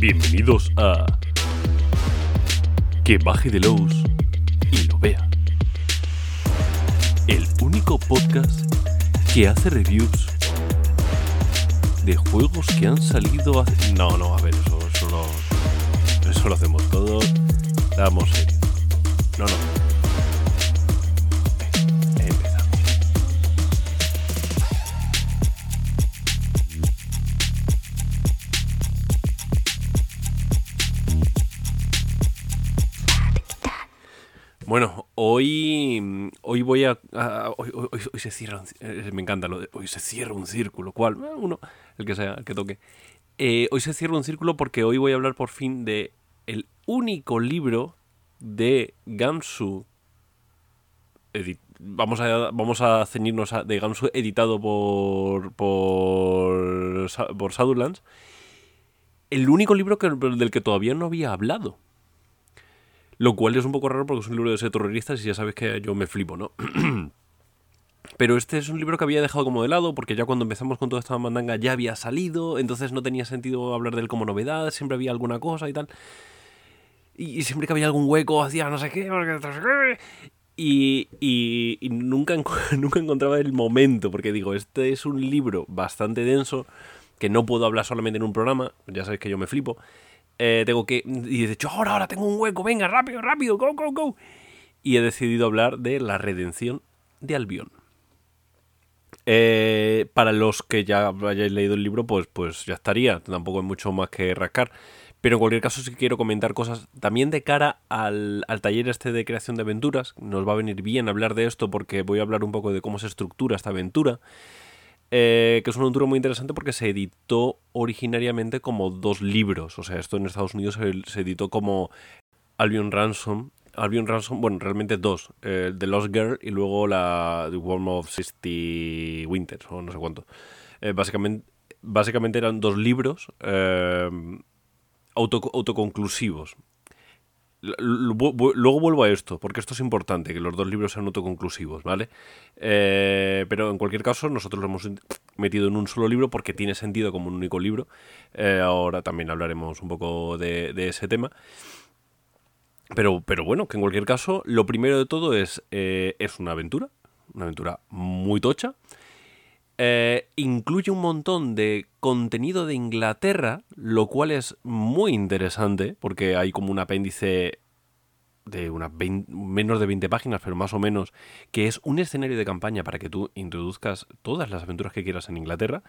Bienvenidos a Que baje de Lowe's y lo vea. El único podcast que hace reviews de juegos que han salido hace... No, no, a ver, eso, eso lo hacemos todos. Damos serio. No, no. Hoy, hoy voy a... hoy, se cierra... un eh, me encanta lo de... Hoy se cierra un círculo. ¿Cuál? Uno, el que sea, que toque. Eh, hoy se cierra un círculo porque hoy voy a hablar por fin de el único libro de Gamsu. edit- vamos, a, vamos a ceñirnos a, de Gamsu editado por, por, por Shadowlands. El único libro que- del que todavía no había hablado. Lo cual es un poco raro porque es un libro de ese terroristas y ya sabes que yo me flipo, ¿no? Pero este es un libro que había dejado como de lado porque ya cuando empezamos con toda esta mandanga ya había salido, entonces no tenía sentido hablar de él como novedad, siempre había alguna cosa y tal. Y, siempre que había algún hueco hacía no sé qué, no sé qué. Y, y- nunca, nunca encontraba el momento, porque digo, este es un libro bastante denso que no puedo hablar solamente en un programa, ya sabéis que yo me flipo. Eh, tengo que. Y de hecho, ahora, ahora tengo un hueco, venga, rápido, rápido, go, go, go. Y he decidido hablar de la redención de Albión. Eh, para los que ya hayáis leído el libro, pues, pues ya estaría. Tampoco hay mucho más que rascar. Pero en cualquier caso sí quiero comentar cosas también de cara al, al taller este de creación de aventuras. Nos va a venir bien hablar de esto porque voy a hablar un poco de cómo se estructura esta aventura. Eh, que es una aventura muy interesante porque se editó originariamente como dos libros. O sea, esto en Estados Unidos se, editó como Albion Ransom. Albion Ransom, bueno, realmente dos. eh, The Lost Girl y luego la The Worm of 60 Winters, o no sé cuánto. Eh, básicamente, básicamente eran dos libros auto- autoconclusivos. Luego vuelvo a esto, porque esto es importante, que los dos libros sean autoconclusivos, ¿vale? Eh, pero en cualquier caso, nosotros lo hemos metido en un solo libro porque tiene sentido como un único libro. Eh, ahora también hablaremos un poco de, de ese tema. Pero, pero bueno, que en cualquier caso, lo primero de todo es, eh, es una aventura, una aventura muy tocha. Eh, incluye un montón de contenido de Inglaterra, lo cual es muy interesante, porque hay como un apéndice de unas 20 menos de 20 páginas, pero más o menos, que es un escenario de campaña para que tú introduzcas todas las aventuras que quieras en Inglaterra.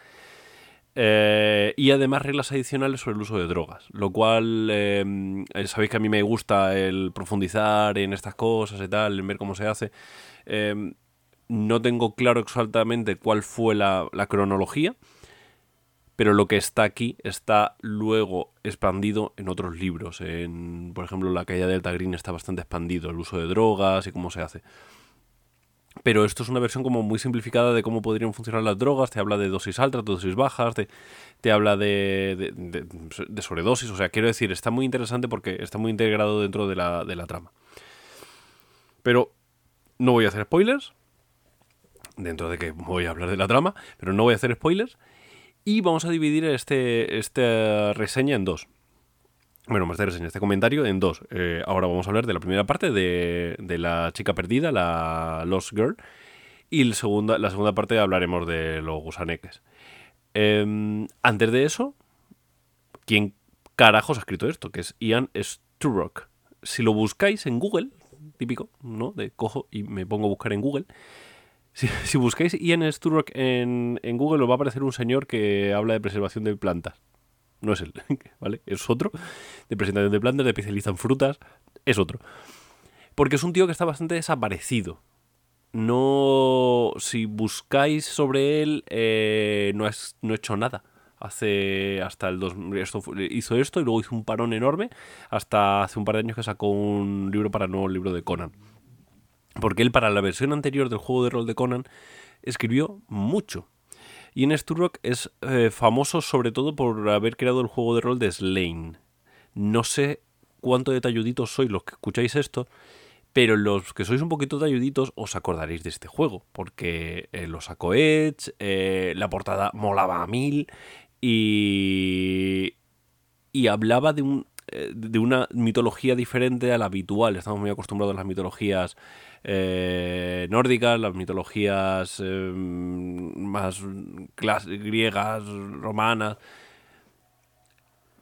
Eh, y además reglas adicionales sobre el uso de drogas, lo cual eh, eh, sabéis que a mí me gusta el profundizar en estas cosas y tal, en ver cómo se hace. Eh, no tengo claro exactamente cuál fue la, la cronología, pero lo que está aquí está luego expandido en otros libros. En, por ejemplo, La caída del Green está bastante expandido, el uso de drogas y cómo se hace. Pero esto es una versión como muy simplificada de cómo podrían funcionar las drogas. Te habla de dosis altas, dosis bajas, te, te habla de, de, sobredosis. O sea, quiero decir, está muy interesante porque está muy integrado dentro de la, de la trama. Pero no voy a hacer spoilers. Dentro de que voy a hablar de la trama, pero no voy a hacer spoilers. Y vamos a dividir este, esta reseña en dos. Bueno, más de reseña, este comentario en dos. Eh, ahora vamos a hablar de la primera parte de, de la chica perdida, la Lost Girl. Y la segunda, la segunda parte hablaremos de los gusaneques. Em, antes de eso, ¿quién carajos ha escrito esto? Que es Ian Sturrock. Si lo buscáis en Google, típico, ¿no? De cojo y me pongo a buscar en Google. Si, si buscáis Ian Sturrock en, Google, os va a aparecer un señor que habla de preservación de plantas. No es él, ¿vale? Es otro. De presentación de plantas, de especialista en frutas. Es otro. Porque es un tío que está bastante desaparecido. No. Si buscáis sobre él, eh, no, es, no ha hecho nada. Hace. Hasta el. Dos, esto fue- hizo esto y luego hizo un parón enorme. Hasta hace un par de años que sacó un libro para el nuevo libro de Conan. Porque él, para la versión anterior del juego de rol de Conan, escribió mucho. Ian Sturrock es eh, famoso sobre todo por haber creado el juego de rol de Slain. No sé cuánto detalluditos sois los que escucháis esto, pero los que sois un poquito talluditos os acordaréis de este juego, porque eh, lo sacó Edge, eh, la portada molaba a mil y... y hablaba de, un, de una mitología diferente a la habitual. Estamos muy acostumbrados a las mitologías eh, nórdicas, las mitologías eh, más griegas, romanas.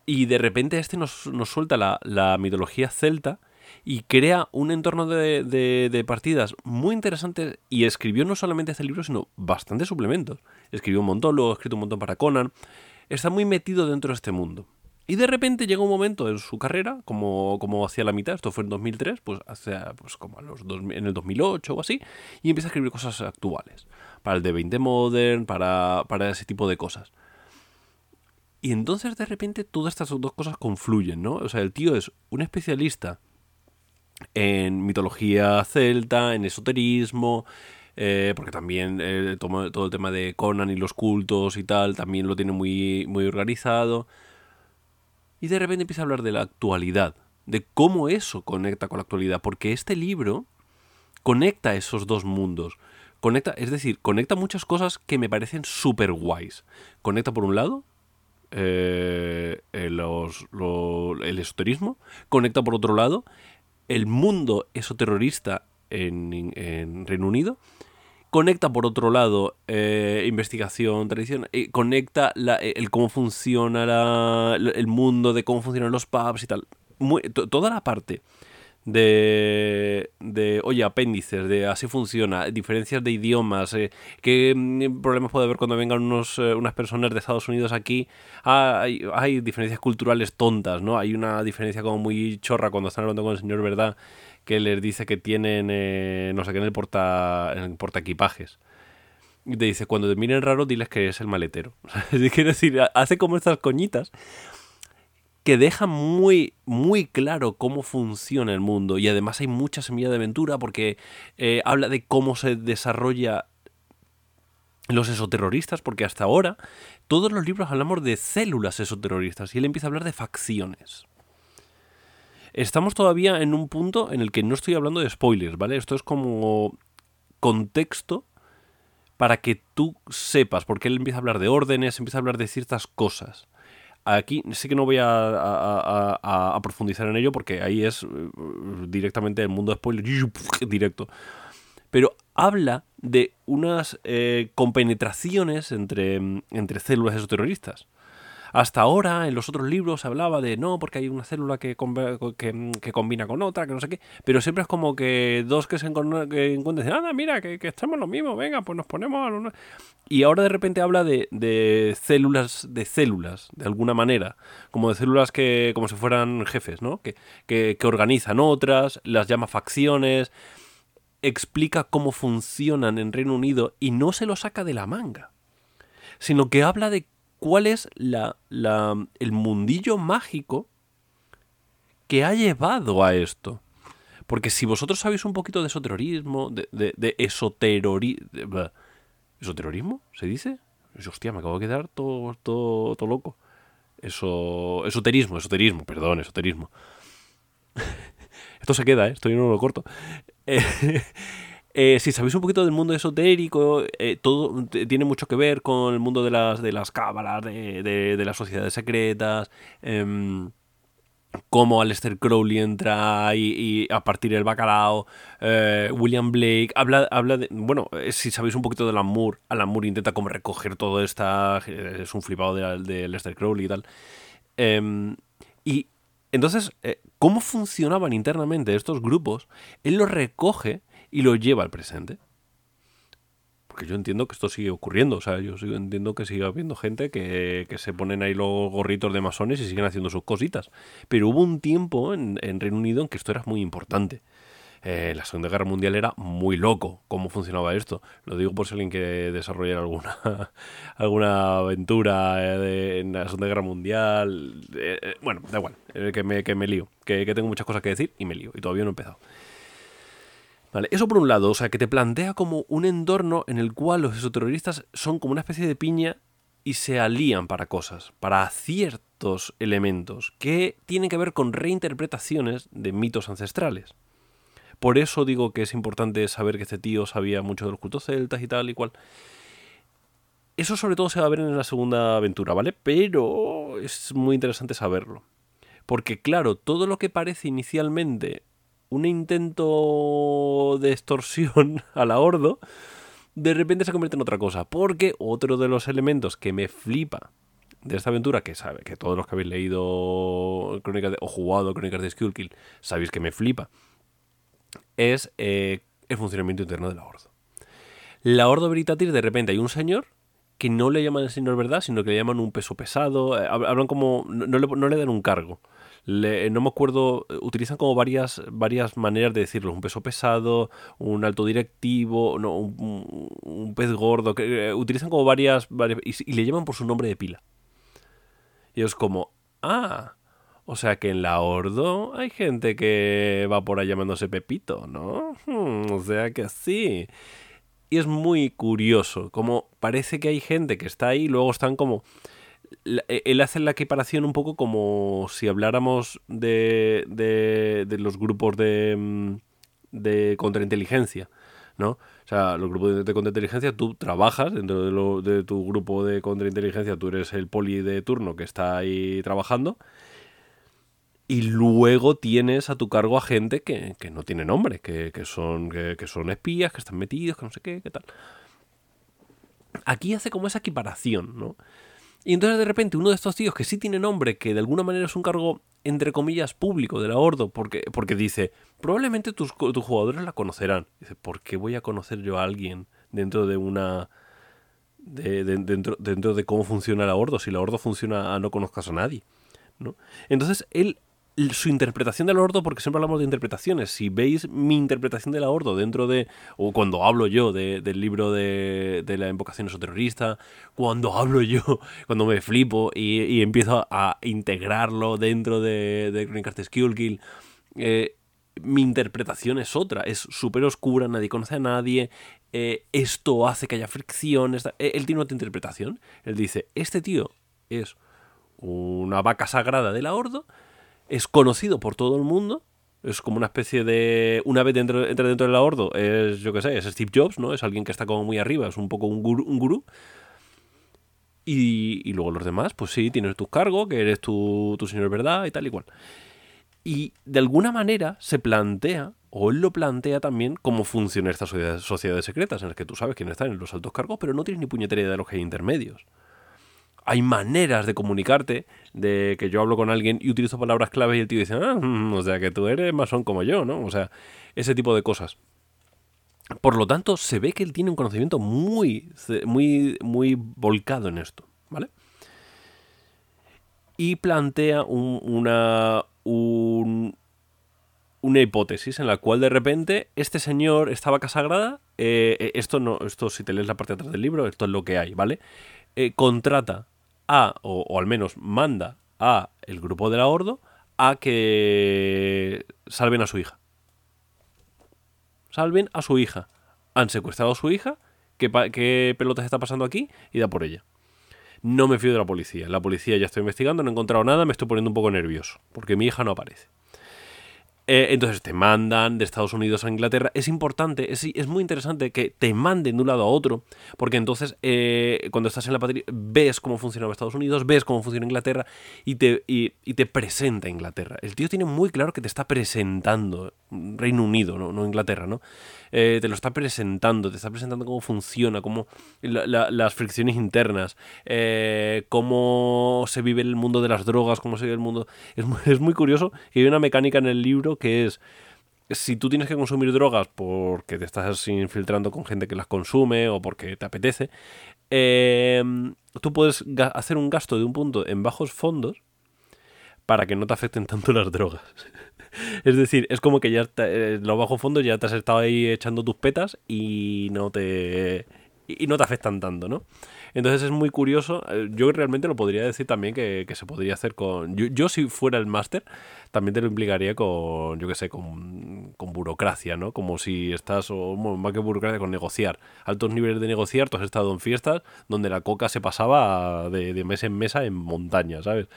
Y de repente este nos, nos suelta la, la, mitología celta y crea un entorno de, de, de, partidas muy interesante y escribió no solamente este libro, sino bastantes suplementos. Escribió un montón, luego ha escrito un montón para Conan. Está muy metido dentro de este mundo. Y de repente llega un momento en su carrera, como, como hacia la mitad, esto fue en 2003, pues hacia, pues como a los dos, en el 2008 o así, y empieza a escribir cosas actuales, para el D20 Modern, para, para ese tipo de cosas. Y entonces de repente todas estas dos cosas confluyen, ¿no? O sea, el tío es un especialista en mitología celta, en esoterismo, eh, porque también eh, todo, el tema de Conan y los cultos y tal, también lo tiene muy, muy organizado. Y de repente empieza a hablar de la actualidad, de cómo eso conecta con la actualidad, porque este libro conecta esos dos mundos. Conecta, es decir, conecta muchas cosas que me parecen súper guays. Conecta por un lado eh, los, el esoterismo, conecta por otro lado el mundo esoterrorista en, en Reino Unido Conecta, por otro lado, eh, investigación, tradición, eh, conecta eh, el cómo funciona el mundo, de cómo funcionan los pubs y tal. toda la parte de, de, oye, apéndices, de así funciona, diferencias de idiomas, qué mm, problemas puede haber cuando vengan unos, unas personas de Estados Unidos aquí. Ah, hay, hay, diferencias culturales tontas, ¿no? Hay una diferencia como muy chorra cuando están hablando con el señor Verdad que les dice que tienen, eh, no sé qué, en el, porta, en el porta equipajes. Y te dice, cuando te miren raro, diles que es el maletero. Quiero decir, hace como estas coñitas que dejan muy, muy claro cómo funciona el mundo. Y además hay mucha semilla de aventura porque eh, habla de cómo se desarrolla los esoterroristas, porque hasta ahora todos los libros hablamos de células esoterroristas y él empieza a hablar de facciones. Estamos todavía en un punto en el que no estoy hablando de spoilers, ¿vale? Esto es como contexto para que tú sepas, porque él empieza a hablar de órdenes, empieza a hablar de ciertas cosas. Aquí sí que no voy a, profundizar en ello porque ahí es eh, directamente el mundo de spoilers directo. Pero habla de unas eh, compenetraciones entre, entre células esoterroristas. Hasta ahora, en los otros libros se hablaba de no, porque hay una célula que, que, combina con otra, que no sé qué, pero siempre es como que dos que se encuentran dicen, anda, mira, que, que estamos lo mismo, venga, pues nos ponemos a Y ahora de repente habla de, de células, de células, de alguna manera, como de células que, como si fueran jefes, ¿no? Que, que, que organizan otras, las llama facciones, explica cómo funcionan en Reino Unido y no se lo saca de la manga, sino que habla de cuál es la, el mundillo mágico que ha llevado a esto. Porque si vosotros sabéis un poquito de esoterorismo, de, de, ¿Esoterorismo? ¿Se dice? Hostia, me acabo de quedar todo, todo, todo loco. Eso, esoterismo, esoterismo, perdón, esoterismo. Esto se queda, ¿eh? esto yo no lo corto. Eh, si sabéis un poquito del mundo esotérico, eh, todo tiene mucho que ver con el mundo de las, de las cábalas, de, de, las sociedades secretas. Eh, cómo Aleister Crowley entra y, a partir del bacalao, eh, William Blake, habla, habla de, bueno, si sabéis un poquito de Alan Moore, Alan Moore intenta como recoger todo esta, es un flipado de, de Aleister Crowley y tal. Em, y entonces, ¿cómo funcionaban internamente estos grupos? Él los recoge y lo lleva al presente. Porque yo entiendo que esto sigue ocurriendo. O sea, yo entiendo que sigue habiendo gente que, se ponen ahí los gorritos de masones y siguen haciendo sus cositas. Pero hubo un tiempo en, Reino Unido en que esto era muy importante. Eh, la Segunda Guerra Mundial era muy loco cómo funcionaba esto. Lo digo por si alguien que desarrollar alguna, alguna aventura eh, en la Segunda Guerra Mundial. Eh, bueno, da igual, que me, que me lío. Que, que, tengo muchas cosas que decir y me lío. Y todavía no he empezado. Eso por un lado, o sea, que te plantea como un entorno en el cual los esoterroristas son como una especie de piña y se alían para cosas, para ciertos elementos que tienen que ver con reinterpretaciones de mitos ancestrales. Por eso digo que es importante saber que este tío sabía mucho de los cultos celtas y tal y cual. Eso sobre todo se va a ver en la segunda aventura, ¿vale? Pero es muy interesante saberlo. Porque claro, todo lo que parece inicialmente un intento de extorsión a la de repente se convierte en otra cosa. Porque otro de los elementos que me flipa de esta aventura, que sabe, que todos los que habéis leído Crónicas o jugado Crónicas de Skullkill sabéis que me flipa, es eh, el funcionamiento interno de la Ordo. La Ordo Veritatis, de repente hay un señor que no le llaman el señor verdad, sino que le llaman un peso pesado, eh, hablan como, no, le, dan un cargo. No me acuerdo, utilizan como varias, varias maneras de decirlo, un peso pesado, un alto directivo, no, un, pez gordo, que, eh, utilizan como varias, y, le llaman por su nombre de pila. Y es como, ah, o sea que en la Ordo hay gente que va por ahí llamándose Pepito, ¿no? Hmm, o sea que sí. Y es muy curioso, como parece que hay gente que está ahí y luego están como... E, él hace la equiparación un poco como si habláramos de, de, los grupos de, mm, de contrainteligencia, ¿no? O sea, los grupos de, contrainteligencia, tú trabajas dentro de, tu grupo de contrainteligencia, tú eres el poli de turno que está ahí trabajando y luego tienes a tu cargo a gente que, no tiene nombre, que, son, que, son espías, que están metidos, que no sé qué, qué tal. Aquí hace como esa equiparación, ¿no? Y entonces de repente uno de estos tíos que sí tiene nombre, que de alguna manera es un cargo, entre comillas, público de la Ordo, porque, porque dice, probablemente tus, tus jugadores la conocerán. Dice, ¿por qué voy a conocer yo a alguien dentro de una... De, dentro, dentro de cómo funciona la Ordo, si la Ordo funciona a no conozcas a nadie. ¿no? Entonces él su interpretación del ordo, porque siempre hablamos de interpretaciones. Si veis mi interpretación del ordo dentro de, o cuando hablo yo del libro de, de la invocación terrorista, cuando hablo yo, cuando me flipo y, empiezo a integrarlo dentro de, de Crónicas de eh, mi interpretación es otra, es súper oscura, nadie conoce a nadie, eh, esto hace que haya fricción. Eh, él tiene otra interpretación. Él dice, este tío es una vaca sagrada del ordo es conocido por todo el mundo. Es como una especie de. Una vez dentro, entra dentro del ahordo, es, yo qué sé, es Steve Jobs, ¿no? Es alguien que está como muy arriba, es un poco un gurú. Un gurú. Y, luego los demás, pues sí, tienes tu cargo, que eres tu, tu señor verdad y tal y cual. Y de alguna manera se plantea, o él lo plantea también, cómo funciona estas sociedades, secretas, en las que tú sabes quiénes están en los altos cargos, pero no tienes ni puñetera idea de los que hay intermedios hay maneras de comunicarte, de que yo hablo con alguien y utilizo palabras claves y el tío dice, ah, mm, o sea, que tú eres masón como yo, ¿no? O sea, ese tipo de cosas. Por lo tanto, se ve que él tiene un conocimiento muy, muy, muy volcado en esto, ¿vale? Y plantea una, una hipótesis en la cual de repente este señor, esta vaca sagrada, eh, eh, esto no, esto si te lees la parte de atrás del libro, esto es lo que hay, ¿vale? Eh, contrata a, o, al menos manda a el grupo de la Ordo a que salven a su hija. Salven a su hija. Han secuestrado a su hija. ¿Qué, qué pelotas está pasando aquí? Y da por ella. No me fío de la policía. La policía ya estoy investigando, no he encontrado nada, me estoy poniendo un poco nervioso. Porque mi hija no aparece. Eh, entonces te mandan de Estados Unidos a Inglaterra. Es importante, es, es, muy interesante que te manden de un lado a otro, porque entonces eh, cuando estás en la patria ves cómo funciona Estados Unidos, ves cómo funciona Inglaterra y te, presenta Inglaterra. El tío tiene muy claro que te está presentando Reino Unido, no Inglaterra, ¿no? Eh, te lo está presentando, te está presentando cómo funciona, cómo las fricciones internas, eh, cómo se vive el mundo de las drogas, cómo se vive el mundo... Es muy, curioso que hay una mecánica en el libro que es si tú tienes que consumir drogas porque te estás infiltrando con gente que las consume o porque te apetece, em, tú puedes hacer un gasto de un punto en bajos fondos para que no te afecten tanto las drogas. es decir, es como que ya está, eh, los bajos fondos ya te has estado ahí echando tus petas y no te y no te afectan tanto, ¿no? Entonces es muy curioso. Eh, yo realmente lo podría decir también que, se podría hacer con. Yo, si fuera el máster, también te lo implicaría con, yo qué sé, con, burocracia, ¿no? Como si estás, o más que burocracia, con negociar. Altos niveles de negociar, tú has estado en fiestas donde la coca se pasaba de, de mes en mesa en montaña, ¿sabes?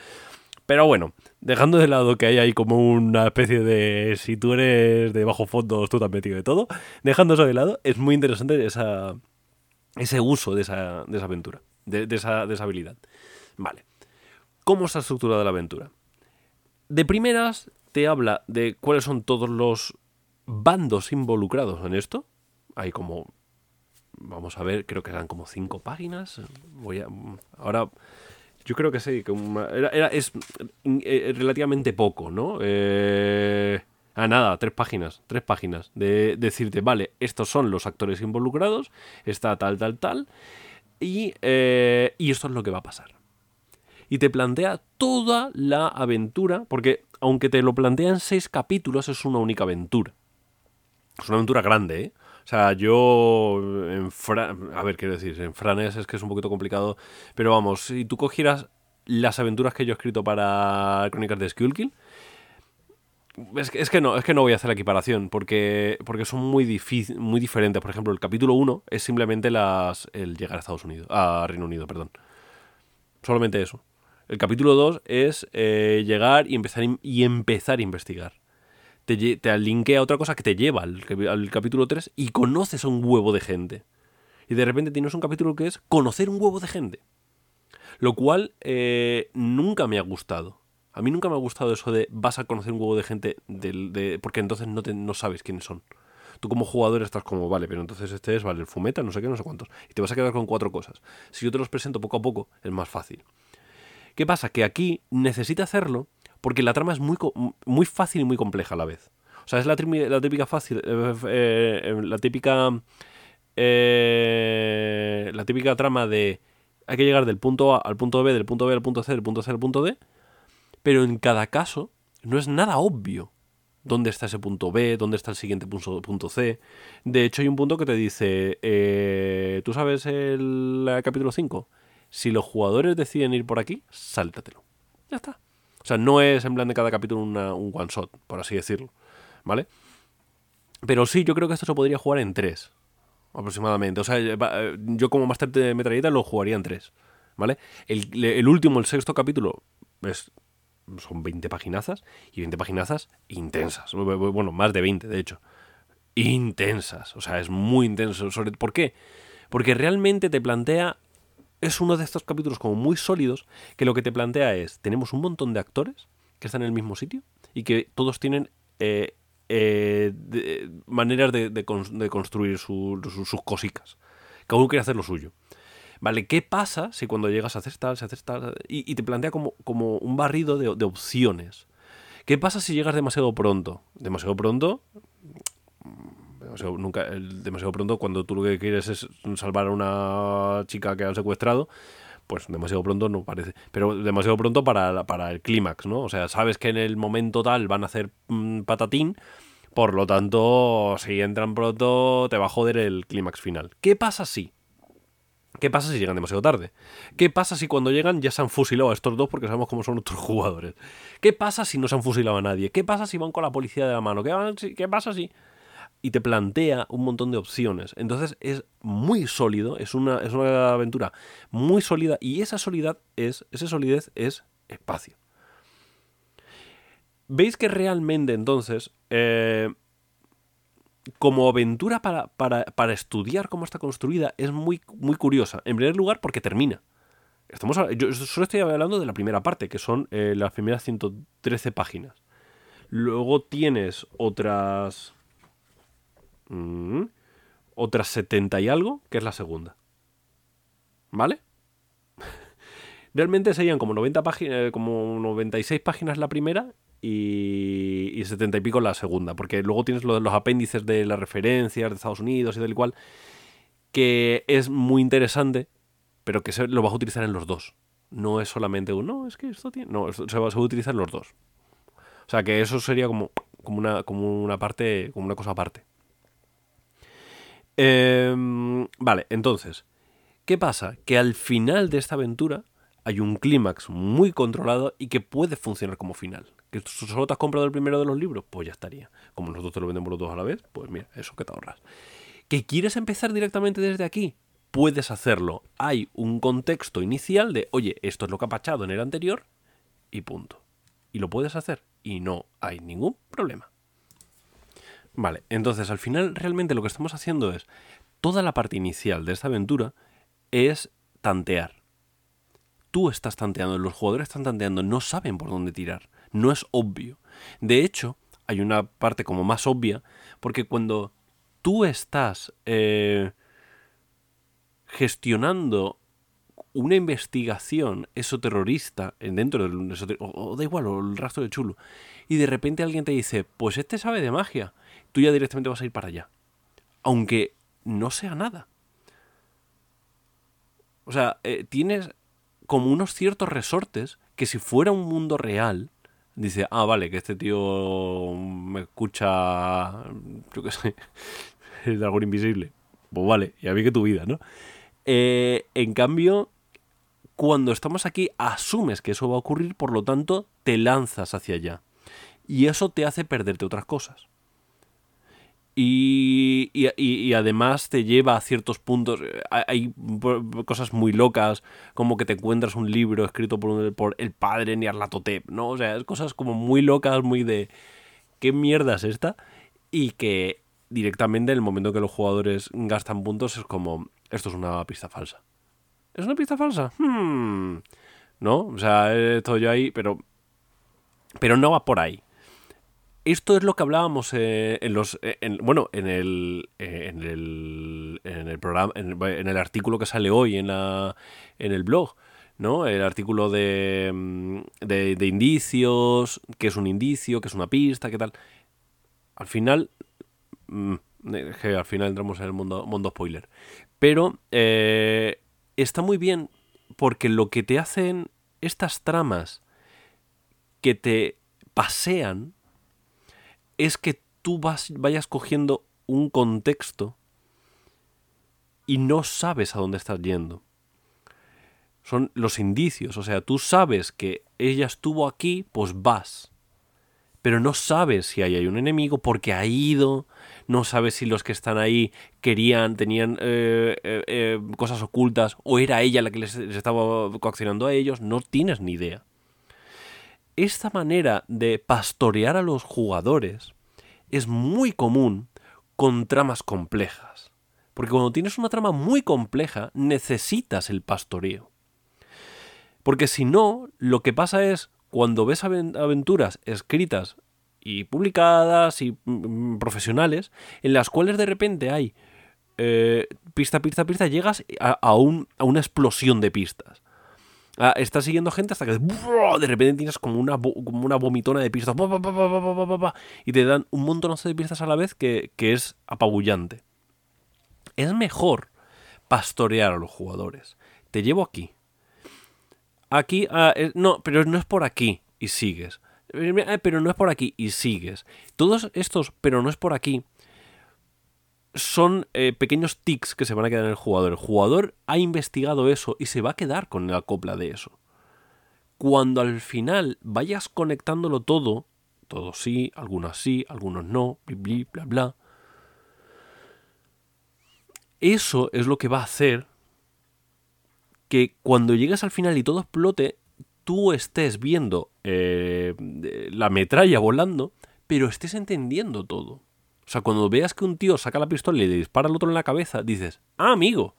Pero bueno, dejando de lado que hay ahí como una especie de si tú eres de bajo fondo, tú te has metido de todo, dejando eso de lado, es muy interesante esa, ese uso de esa, de esa aventura. de, esa, de esa habilidad. Vale. ¿Cómo está estructurada la aventura? De primeras te habla de cuáles son todos los bandos involucrados en esto. Hay como vamos a ver, creo que eran como cinco páginas. Voy a, ahora, yo creo que sí, que era, es eh, relativamente poco, ¿no? Eh, ah, nada, tres páginas, tres páginas. De, decirte, vale, estos son los actores involucrados, está tal, tal, tal, y, eh, y esto es lo que va a pasar. Y te plantea toda la aventura, porque aunque te lo plantea en seis capítulos, es una única aventura. Es una aventura grande, ¿eh? O sea, yo en a ver, quiero decir, en Franes es que es un poquito complicado, pero vamos, si tú cogieras las aventuras que yo he escrito para Crónicas de Skullkill, es que, es que no, es que no voy a hacer la equiparación porque, porque son muy, muy diferentes. Por ejemplo, el capítulo 1 es simplemente las, el llegar a Estados Unidos, a Reino Unido, perdón. Solamente eso. El capítulo 2 es eh, llegar y empezar, y empezar a investigar te, te a otra cosa que te lleva al, capítulo 3 y conoces a un huevo de gente. Y de repente tienes un capítulo que es conocer un huevo de gente. Lo cual eh, nunca me ha gustado. A mí nunca me ha gustado eso de vas a conocer un huevo de gente de, porque entonces no, te, no sabes quiénes son. Tú como jugador estás como, vale, pero entonces este es, vale, el fumeta, no sé qué, no sé cuántos. Y te vas a quedar con cuatro cosas. Si yo te los presento poco a poco, es más fácil. ¿Qué pasa? Que aquí necesita hacerlo porque la trama es muy, muy fácil y muy compleja a la vez. O sea, es la, típica fácil, eh, eh, eh, la típica, la típica trama de hay que llegar del punto A al punto B, del punto B al punto C, del punto C al punto D, pero en cada caso no es nada obvio dónde está ese punto B, dónde está el siguiente punto, punto C. De hecho, hay un punto que te dice, ¿tú sabes el, el capítulo 5? Si los jugadores deciden ir por aquí, sáltatelo. Ya está. O sea, no es en plan de cada capítulo un one shot, por así decirlo. ¿Vale? Pero sí, yo creo que esto se podría jugar en tres. Aproximadamente. O sea, eh, yo como máster de metralleta lo jugaría en tres. ¿Vale? El, último, el sexto capítulo, es, son 20 paginazas. Y 20 paginazas intensas. Bueno, más de 20, de hecho. Intensas. O sea, es muy intenso. ¿Por qué? Porque realmente te plantea es uno de estos capítulos como muy sólidos que lo que te plantea es, tenemos un montón de actores que están en el mismo sitio y que todos tienen eh, eh, maneras de, construir sus cositas. Cada uno quiere hacer lo suyo. ¿Vale? ¿Qué pasa si cuando llegas a hacer tal, se hace tal? Y, te plantea como, como un barrido de, de opciones. ¿Qué pasa si llegas demasiado pronto? Demasiado pronto demasiado, nunca, demasiado pronto cuando tú lo que quieres es salvar a una chica que han secuestrado, pues demasiado pronto no parece. Pero demasiado pronto para, para el clímax, ¿no? O sea, sabes que en el momento tal van a hacer mm, patatín, por lo tanto, si entran pronto, te va a joder el clímax final. ¿Qué pasa si? ¿Qué pasa si llegan demasiado tarde? ¿Qué pasa si cuando llegan ya se han fusilado a estos dos porque sabemos cómo son otros jugadores? ¿Qué pasa si no se han fusilado a nadie? ¿Qué pasa si van con la policía de la mano? ¿Qué, qué pasa si...? Y te plantea un montón de opciones. Entonces es muy sólido, es una, es una aventura muy sólida y esa solidez es, esa solidez es espacio. Veis que realmente entonces, eh, como aventura para, para, estudiar cómo está construida, es muy, muy curiosa. En primer lugar, porque termina. Estamos, yo solo estoy hablando de la primera parte, que son eh, las primeras 113 páginas. Luego tienes otras Mm. Otras 70 y algo, que es la segunda. ¿Vale? Realmente serían como 90 páginas, eh, como 96 páginas la primera y, y 70 y pico la segunda, porque luego tienes lo de los apéndices de las referencias de Estados Unidos y del cual, que es muy interesante, pero que se, lo vas a utilizar en los dos. No es solamente uno, no, es que esto tiene... No, se va, a utilizar en los dos. O sea que eso sería como, como, una, como una parte, como una cosa aparte. Em, vale, entonces, ¿qué pasa? Que al final de esta aventura hay un clímax muy controlado y que puede funcionar como final. ¿Que solo te has comprado el primero de los libros? Pues ya estaría. Como nosotros te lo vendemos los dos a la vez, pues mira, eso que te ahorras. ¿Que quieres empezar directamente desde aquí? Puedes hacerlo. Hay un contexto inicial de, oye, esto es lo que ha pachado en el anterior y punto. Y lo puedes hacer y no hay ningún problema. Vale, entonces al final realmente lo que estamos haciendo es, toda la parte inicial de esta aventura es tantear. tú estás tanteando, los jugadores están tanteando, no saben por dónde tirar. No es obvio. De hecho, hay una parte como más obvia, porque cuando tú estás eh, gestionando una investigación esoterrorista dentro del o, da igual, o el rastro de chulo, y de repente alguien te dice, pues este sabe de magia, tú ya directamente vas a ir para allá. Aunque no sea nada. O sea, eh, tienes como unos ciertos resortes que si fuera un mundo real, dice, ah, vale, que este tío me escucha, yo qué sé, el dragón invisible. Pues vale, ya vi que tu vida, ¿no? Eh, en cambio, cuando estamos aquí, asumes que eso va a ocurrir, por lo tanto, te lanzas hacia allá. Y eso te hace perderte otras cosas. Y, además te lleva a ciertos puntos. Eh, hay cosas muy locas, como que te encuentras un libro escrito por, por el padre Nyarlathotep, ¿no? O sea, es cosas como muy locas, muy de. ¿Qué mierda es esta? Y que directamente en el momento que los jugadores gastan puntos es como. Esto es una pista falsa. ¿Es una pista falsa? Hmm. ¿No? O sea, estoy yo ahí, pero. Pero no va por ahí. Esto es lo que hablábamos eh, en los. Eh, bueno, en el, eh, en el. En el programa. En, el artículo que sale hoy en, la, en el blog. ¿no? El artículo de, mm, de, de indicios, qué es un indicio, qué es una pista, qué tal. Al final, mm, que al final entramos en el mundo, mundo spoiler. Pero está muy bien porque lo que te hacen estas tramas que te pasean es que tú vas, vayas cogiendo un contexto y no sabes a dónde estás yendo. Son los indicios, o sea, tú sabes que ella estuvo aquí, pues vas. Pero no sabes si ahí hay un enemigo porque ha ido, no sabes si los que están ahí querían, tenían eh, eh, eh, cosas ocultas o era ella la que les, les estaba coaccionando a ellos, no tienes ni idea esta manera de pastorear a los jugadores es muy común con tramas complejas. Porque cuando tienes una trama muy compleja, necesitas el pastoreo. Porque si no, lo que pasa es, cuando ves aventuras escritas y publicadas y mm, profesionales, en las cuales de repente hay eh, pista, pista, pista, llegas a, a una explosión de pistas. Ah, estás siguiendo gente hasta que de repente tienes como una, como una vomitona de pistas y te dan un montonazo de pistas a la vez que, es apabullante. Es mejor pastorear a los jugadores. Te llevo aquí. Aquí, ah, no, pero no es por aquí y sigues. Eh, pero no es por aquí y sigues. Todos estos, pero no es por aquí, son eh, pequeños tics que se van a quedar en el jugador. El jugador ha investigado eso y se va a quedar con la copla de eso. Cuando al final vayas conectándolo todo, todos sí, algunos sí, algunos no, bla, bla, bla, eso es lo que va a hacer que cuando llegues al final y todo explote, tú estés viendo eh, la metralla volando, pero estés entendiendo todo. O sea, cuando veas que un tío saca la pistola y le dispara al otro en la cabeza, dices, ah, amigo.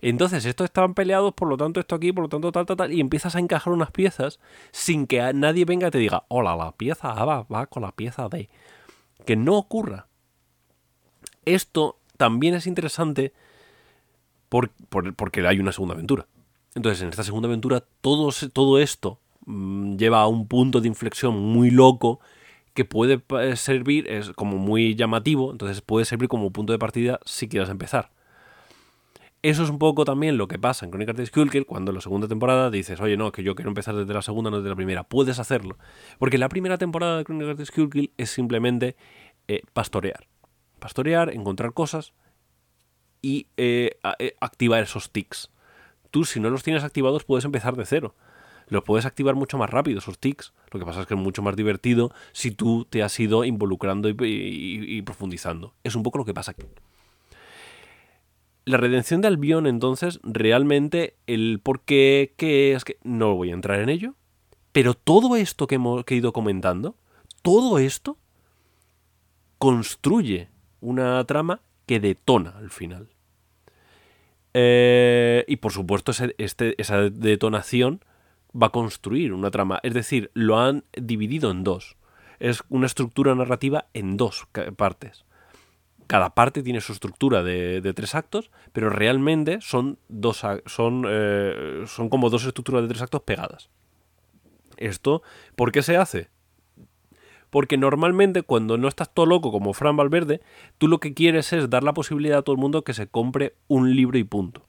Entonces, estos estaban peleados, por lo tanto, esto aquí, por lo tanto, tal, tal, tal. Y empiezas a encajar unas piezas sin que nadie venga y te diga, hola, la pieza A va, va con la pieza B. Que no ocurra. Esto también es interesante porque hay una segunda aventura. Entonces, en esta segunda aventura, todo, todo esto mm, lleva a un punto de inflexión muy loco que puede eh, servir, es como muy llamativo, entonces puede servir como punto de partida si quieres empezar. Eso es un poco también lo que pasa en Crónicas de Skullkill cuando en la segunda temporada dices, oye, no, que yo quiero empezar desde la segunda, no desde la primera. Puedes hacerlo. Porque la primera temporada de Crónicas de Skullkill es simplemente eh, pastorear. Pastorear, encontrar cosas y eh, activar esos tics. Tú, si no los tienes activados, puedes empezar de cero los puedes activar mucho más rápido, esos tics. Lo que pasa es que es mucho más divertido si tú te has ido involucrando y, profundizando. Es un poco lo que pasa aquí. La redención de Albion, entonces, realmente el por qué que es que no voy a entrar en ello. Pero todo esto que hemos que he ido comentando, todo esto construye una trama que detona al final. Eh, y por supuesto, este, esa detonación va a construir una trama. Es decir, lo han dividido en dos. Es una estructura narrativa en dos partes. Cada parte tiene su estructura de, tres actos, pero realmente son, dos, son, eh, son como dos estructuras de tres actos pegadas. Esto, ¿por qué se hace? Porque normalmente cuando no estás todo loco como Fran Valverde, tú lo que quieres es dar la posibilidad a todo el mundo que se compre un libro y punto.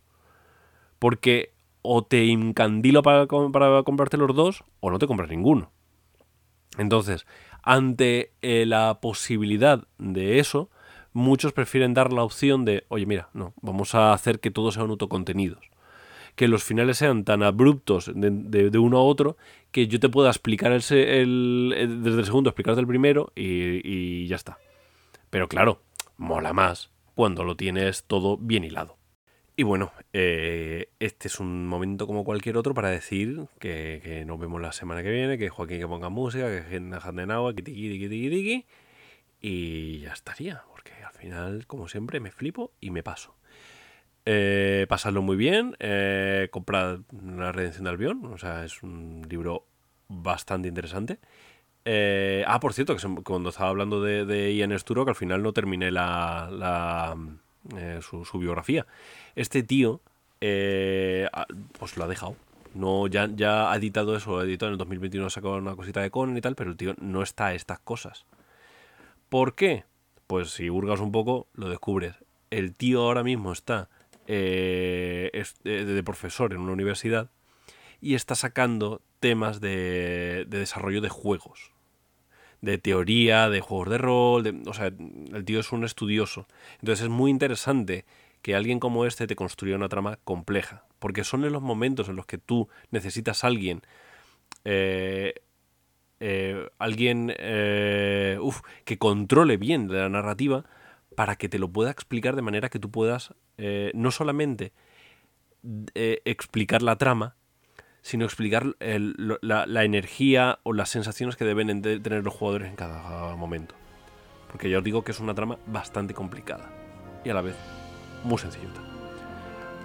Porque o te encandilo para, para comprarte los dos o no te compras ninguno. Entonces, ante eh, la posibilidad de eso, muchos prefieren dar la opción de, oye, mira, no, vamos a hacer que todos sean autocontenidos. Que los finales sean tan abruptos de, uno a otro que yo te pueda explicar el, desde el segundo, explicarte el primero y, y ya está. Pero claro, mola más cuando lo tienes todo bien hilado. Y bueno, eh, este es un momento como cualquier otro para decir que, nos vemos la semana que viene, que Joaquín que ponga música, que gente de agua, que tiqui, tiqui, tiqui, y ya estaría, porque al final, como siempre, me flipo y me paso. Eh, pasadlo muy bien, eh, comprad La Redención de Albión, o sea, es un libro bastante interesante. Eh, ah, por cierto, que cuando estaba hablando de, Ian Sturo, que al final no terminé la, su, su biografía este tío, eh, pues lo ha dejado. No, ya, ha editado eso, ha editado en el 2021, sacó una cosita de Conan y tal, pero el tío no está a estas cosas. ¿Por qué? Pues si hurgas un poco, lo descubres. El tío ahora mismo está eh, eh, de profesor en una universidad y está sacando temas de, de desarrollo de juegos de teoría, de juegos de rol, o sea, el tío es un estudioso. Entonces es muy interesante que alguien como este te construya una trama compleja. Porque son en los momentos en los que tú necesitas a alguien. Eh, eh, alguien eh, que controle bien la narrativa para que te lo pueda explicar de manera que tú puedas no solamente explicar la trama, sino explicar la, energía o las sensaciones que deben tener los jugadores en cada momento. Porque ya os digo que es una trama bastante complicada y a la vez muy sencillita.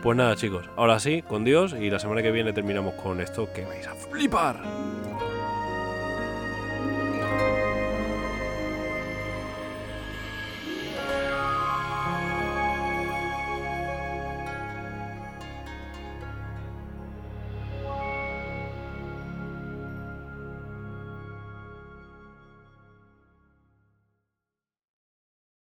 Pues nada, chicos, ahora sí, con Dios, y la semana que viene terminamos con esto que vais a flipar.